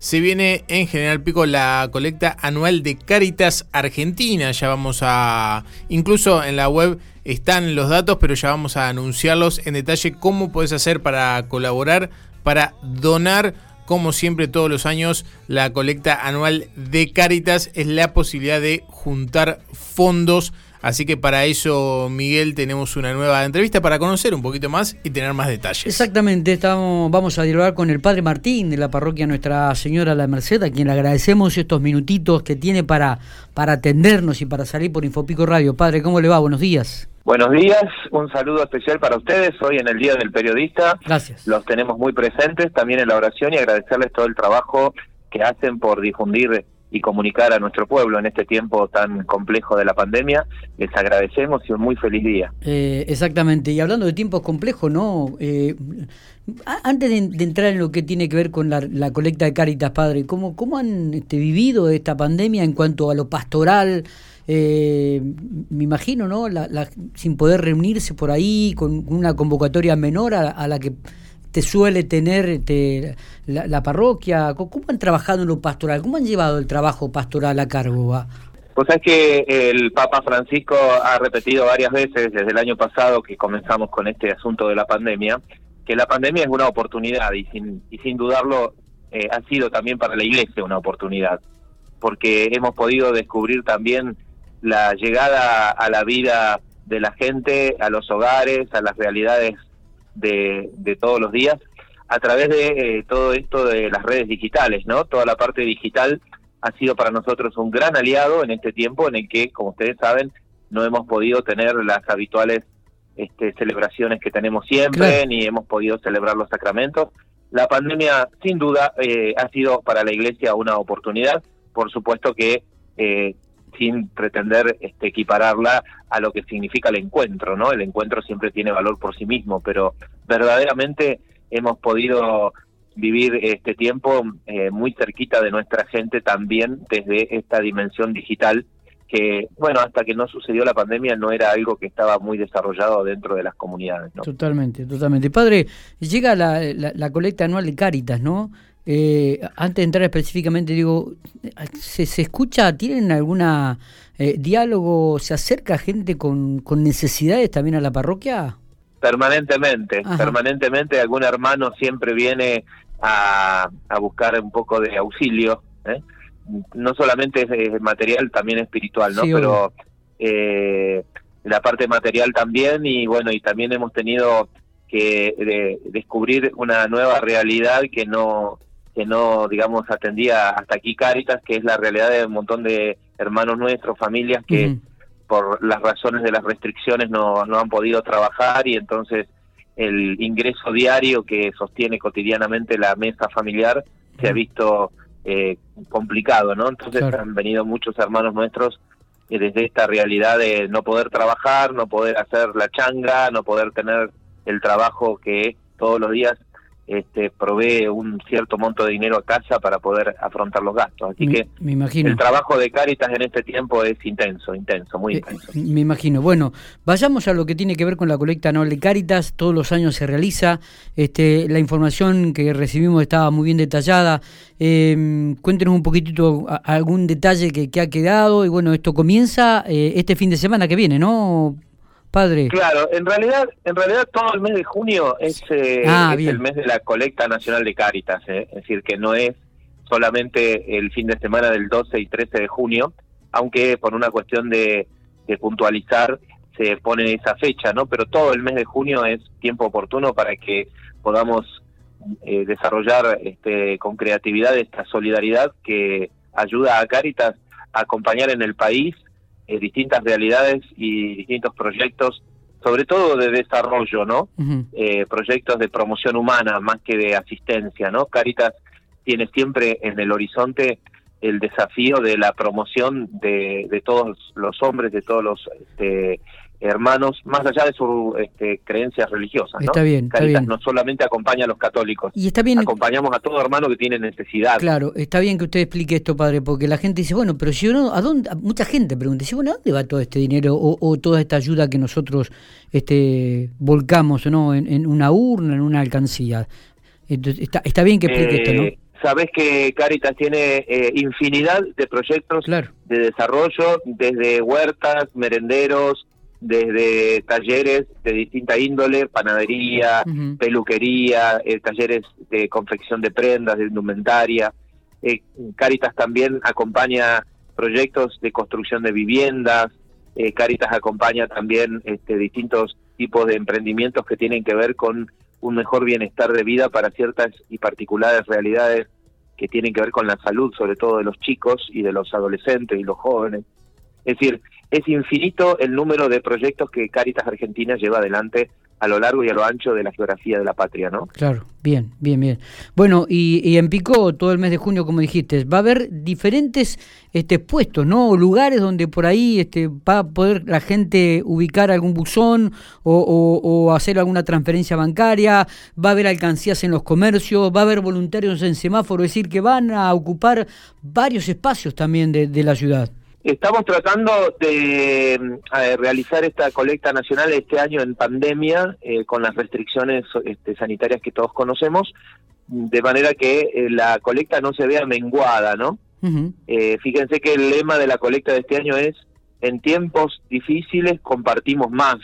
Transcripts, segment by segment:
se viene en General Pico la colecta anual de Caritas Argentina. Ya vamos a, incluso en la web están los datos, pero ya vamos a anunciarlos en detalle cómo puedes hacer para colaborar, para donar. Como siempre, todos los años, la colecta anual de Caritas es la posibilidad de juntar fondos Así que para eso, Miguel, tenemos una nueva entrevista para conocer un poquito más y tener más detalles. Exactamente, estamos, vamos a dialogar con el padre Martín de la parroquia Nuestra Señora La Merced, a quien le agradecemos estos minutitos que tiene para, para atendernos y para salir por Infopico Radio. Padre, ¿cómo le va? Buenos días. Buenos días, un saludo especial para ustedes hoy en el Día del Periodista. Gracias. Los tenemos muy presentes también en la oración y agradecerles todo el trabajo que hacen por difundir y comunicar a nuestro pueblo en este tiempo tan complejo de la pandemia. Les agradecemos y un muy feliz día. Eh, exactamente, y hablando de tiempos complejos, ¿no? Eh, antes de, entrar en lo que tiene que ver con la, colecta de Cáritas, Padre, ¿cómo, cómo han este, vivido esta pandemia en cuanto a lo pastoral? Eh, me imagino, ¿no? La, sin poder reunirse por ahí, con una convocatoria menor a la que te suele tener este, la, parroquia? ¿Cómo han trabajado en lo pastoral? ¿Cómo han llevado el trabajo pastoral a cargo? Pues es que el Papa Francisco ha repetido varias veces desde el año pasado que comenzamos con este asunto de la pandemia, que la pandemia es una oportunidad y sin, y sin dudarlo eh, ha sido también para la Iglesia una oportunidad, porque hemos podido descubrir también la llegada a la vida de la gente, a los hogares, a las realidades de, todos los días a través de eh, todo esto de las redes digitales, ¿no? Toda la parte digital ha sido para nosotros un gran aliado en este tiempo en el que, como ustedes saben, no hemos podido tener las habituales este, celebraciones que tenemos siempre, ni hemos podido celebrar los sacramentos. La pandemia, sin duda, eh, ha sido para la Iglesia una oportunidad. Por supuesto que eh, sin pretender este, equipararla a lo que significa el encuentro, ¿no? El encuentro siempre tiene valor por sí mismo, pero verdaderamente hemos podido vivir este tiempo eh, muy cerquita de nuestra gente también desde esta dimensión digital que, bueno, hasta que no sucedió la pandemia no era algo que estaba muy desarrollado dentro de las comunidades. ¿no? Totalmente, totalmente. Padre, llega la, colecta anual de Cáritas, ¿no? Eh, antes de entrar específicamente, digo, ¿se, se escucha, tienen alguna eh, diálogo, se acerca gente con, con necesidades también a la parroquia? Permanentemente, permanentemente algún hermano siempre viene a, a buscar un poco de auxilio, ¿eh? no solamente es, material, también espiritual, ¿no? Pero eh, la parte material también y bueno, y también hemos tenido que descubrir una nueva realidad que no que no, digamos, atendía hasta aquí Caritas, que es la realidad de un montón de hermanos nuestros, familias que por las razones de las restricciones no, no han podido trabajar y entonces el ingreso diario que sostiene cotidianamente la mesa familiar se ha visto eh, complicado, ¿no? Entonces han venido muchos hermanos nuestros eh, desde esta realidad de no poder trabajar, no poder hacer la changa, no poder tener el trabajo que todos los días este, provee un cierto monto de dinero a casa para poder afrontar los gastos. Así que me imagino. el trabajo de Caritas en este tiempo es intenso, intenso, muy eh, intenso. me imagino. Bueno, vayamos a lo que tiene que ver con la colecta anual de Caritas. Todos los años se realiza. Este, la información que recibimos estaba muy bien detallada. Eh, cuéntenos un poquitito algún detalle que, que, ha quedado. Y bueno, esto comienza eh, este fin de semana que viene, ¿no? Padre. Claro, en realidad, en realidad todo el mes de junio es, eh, ah, el mes de la colecta nacional de Cáritas, eh. es decir, que no es solamente el fin de semana del 12 y 13 de junio, aunque por una cuestión de, puntualizar se pone esa fecha, ¿no? Pero todo el mes de junio es tiempo oportuno para que podamos eh, desarrollar este, con creatividad esta solidaridad que ayuda a Cáritas a acompañar en el país eh, distintas realidades y distintos proyectos, sobre todo de desarrollo, ¿no? Eh, proyectos de promoción humana más que de asistencia, ¿no? Caritas tiene siempre en el horizonte el desafío de la promoción de, de todos los hombres, de todos los este, hermanos, más allá de sus este, creencias religiosas. Está bien, está bien. no solamente acompaña a los católicos, y está bien, acompañamos a todo hermano que tiene necesidad. Claro, está bien que usted explique esto, padre, porque la gente dice, bueno, pero si uno, ¿a dónde? Mucha gente pregunta, si bueno, ¿a dónde va todo este dinero o, toda esta ayuda que nosotros este, volcamos ¿no? En, una urna, en una alcancía? Entonces, está, está bien que explique esto, ¿no? Eh, sabés que Caritas tiene eh, infinidad de proyectos de desarrollo, desde huertas, merenderos, desde talleres de distinta índole, panadería, peluquería, eh, talleres de confección de prendas, de indumentaria. Eh, Caritas también acompaña proyectos de construcción de viviendas. Eh, Caritas acompaña también este, distintos tipos de emprendimientos que tienen que ver con un mejor bienestar de vida para ciertas y particulares realidades que tienen que ver con la salud, sobre todo de los chicos y de los adolescentes y los jóvenes. Es decir, es infinito el número de proyectos que Caritas Argentina lleva adelante a lo largo y a lo ancho de la geografía de la patria, ¿no? Claro, bien, bien, bien. Bueno, y, en Pico, todo el mes de junio, como dijiste, va a haber diferentes este, puestos, ¿no? Lugares donde por ahí este, va a poder la gente ubicar algún buzón o, o, hacer alguna transferencia bancaria, va a haber alcancías en los comercios, va a haber voluntarios en semáforo, es decir, que van a ocupar varios espacios también de la ciudad. Estamos tratando de eh, realizar esta colecta nacional este año en pandemia, eh, con las restricciones este, sanitarias que todos conocemos, de manera que eh, la colecta no se vea menguada, ¿no? fíjense que el lema de la colecta de este año es, en tiempos difíciles compartimos más,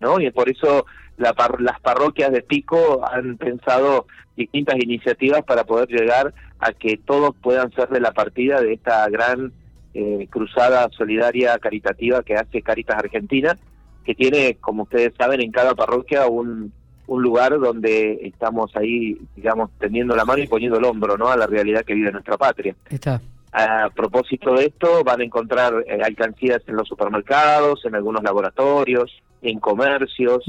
¿no? Y por eso las parroquias de Pico han pensado distintas iniciativas para poder llegar a que todos puedan ser de la partida de esta gran eh, cruzada solidaria caritativa que hace Caritas Argentina, que tiene, como ustedes saben, en cada parroquia un, un lugar donde estamos ahí, digamos, tendiendo la mano y poniendo el hombro ¿no? a la realidad que vive nuestra patria. Está. A propósito de esto, van a encontrar eh, alcancías en los supermercados, en algunos laboratorios, en comercios,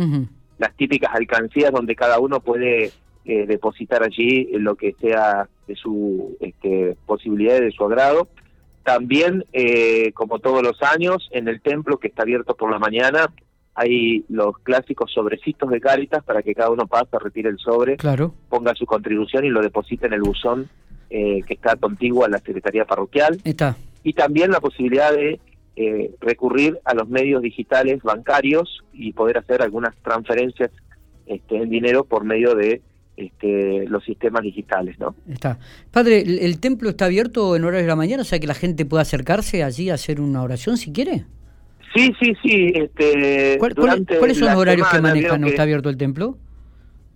las típicas alcancías donde cada uno puede eh, depositar allí lo que sea de su este, posibilidad y de su agrado. También, eh, como todos los años, en el templo que está abierto por la mañana, hay los clásicos sobrecitos de Cáritas para que cada uno pase, retire el sobre, claro. ponga su contribución y lo deposite en el buzón eh, que está contiguo a la Secretaría Parroquial. Está. Y también la posibilidad de eh, recurrir a los medios digitales bancarios y poder hacer algunas transferencias este, en dinero por medio de este, los sistemas digitales, ¿no? Está. Padre, ¿el, templo está abierto en horas de la mañana? O sea, que la gente pueda acercarse allí a hacer una oración si quiere. Sí, sí, sí. Este, ¿Cuáles son los horarios que manejan? ¿No está abierto el templo?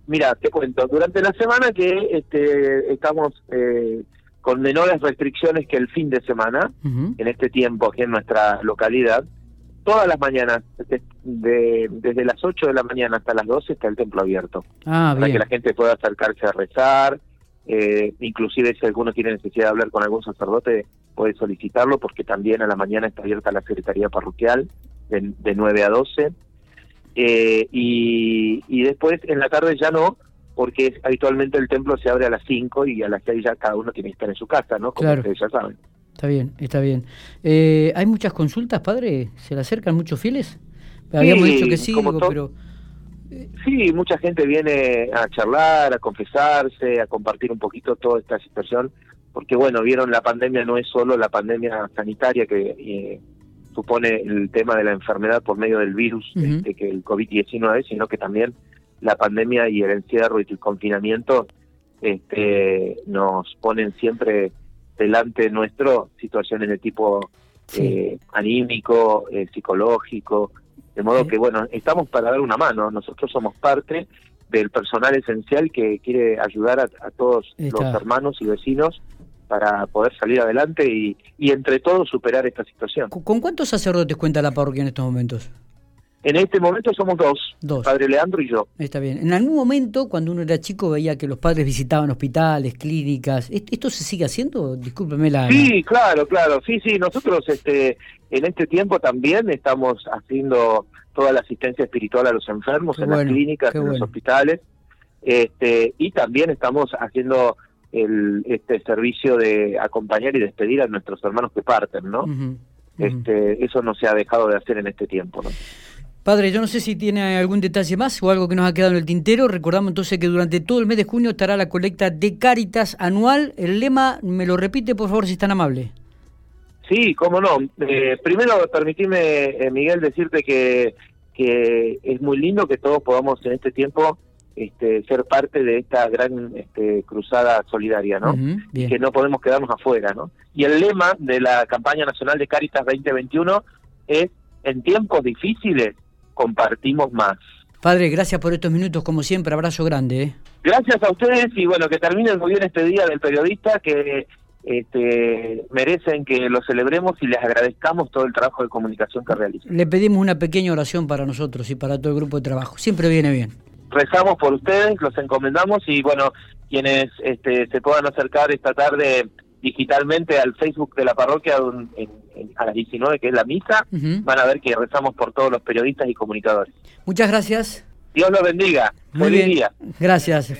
Mira, te cuento. Durante la semana que este, estamos eh, con menores restricciones que el fin de semana, en este tiempo aquí en nuestra localidad, todas las mañanas, de, desde las 8 de la mañana hasta las 12 está el templo abierto. Ah, para que la gente pueda acercarse a rezar, eh, inclusive si alguno tiene necesidad de hablar con algún sacerdote, puede solicitarlo porque también a la mañana está abierta la Secretaría Parroquial de, de 9 a 12. Eh, y, y después en la tarde ya no, porque habitualmente el templo se abre a las 5 y a las 6 ya cada uno tiene que estar en su casa, ¿no? Como ustedes ya saben. Está bien, está bien. Eh, ¿Hay muchas consultas, padre? ¿Se le acercan muchos fieles? Habíamos dicho que sí, pero... Eh, sí, mucha gente viene a charlar, a confesarse, a compartir un poquito toda esta situación, porque bueno, vieron la pandemia no es solo la pandemia sanitaria que eh, supone el tema de la enfermedad por medio del virus, este, que el COVID-19, sino que también la pandemia y el encierro y el confinamiento este, nos ponen siempre delante nuestro situaciones de tipo eh, anímico, eh, psicológico, de modo que, bueno, estamos para dar una mano, nosotros somos parte del personal esencial que quiere ayudar a, todos los hermanos y vecinos para poder salir adelante y, y entre todos superar esta situación. ¿Con cuántos sacerdotes cuenta la parroquia en estos momentos? En este momento somos dos, padre Leandro y yo. Está bien. En algún momento, cuando uno era chico, veía que los padres visitaban hospitales, clínicas. ¿Esto se sigue haciendo? Discúlpeme la... Sí, claro, claro. Sí, sí. Nosotros este, en este tiempo también estamos haciendo toda la asistencia espiritual a los enfermos en las clínicas, en los hospitales. Este, y también estamos haciendo el, este servicio de acompañar y despedir a nuestros hermanos que parten, ¿no? Este, eso no se ha dejado de hacer en este tiempo, ¿no? Padre, yo no sé si tiene algún detalle más o algo que nos ha quedado en el tintero. Recordamos entonces que durante todo el mes de junio estará la colecta de Cáritas anual. El lema, ¿me lo repite por favor si es tan amable? Sí, cómo no. Eh, primero, permitime, eh, Miguel, decirte que, que es muy lindo que todos podamos en este tiempo este, ser parte de esta gran este, cruzada solidaria, ¿no? Que no podemos quedarnos afuera, ¿no? Y el lema de la campaña nacional de Caritas 2021 es en tiempos difíciles compartimos más. Padre, gracias por estos minutos, como siempre, abrazo grande. ¿eh? Gracias a ustedes y bueno, que termine muy bien este día del periodista, que este, merecen que lo celebremos y les agradezcamos todo el trabajo de comunicación que realizan. Le pedimos una pequeña oración para nosotros y para todo el grupo de trabajo. Siempre viene bien. Rezamos por ustedes, los encomendamos y bueno, quienes este, se puedan acercar esta tarde digitalmente al Facebook de la parroquia a las 19, que es la misa, van a ver que rezamos por todos los periodistas y comunicadores. Muchas gracias. Dios los bendiga. Muy bien. Día. Gracias.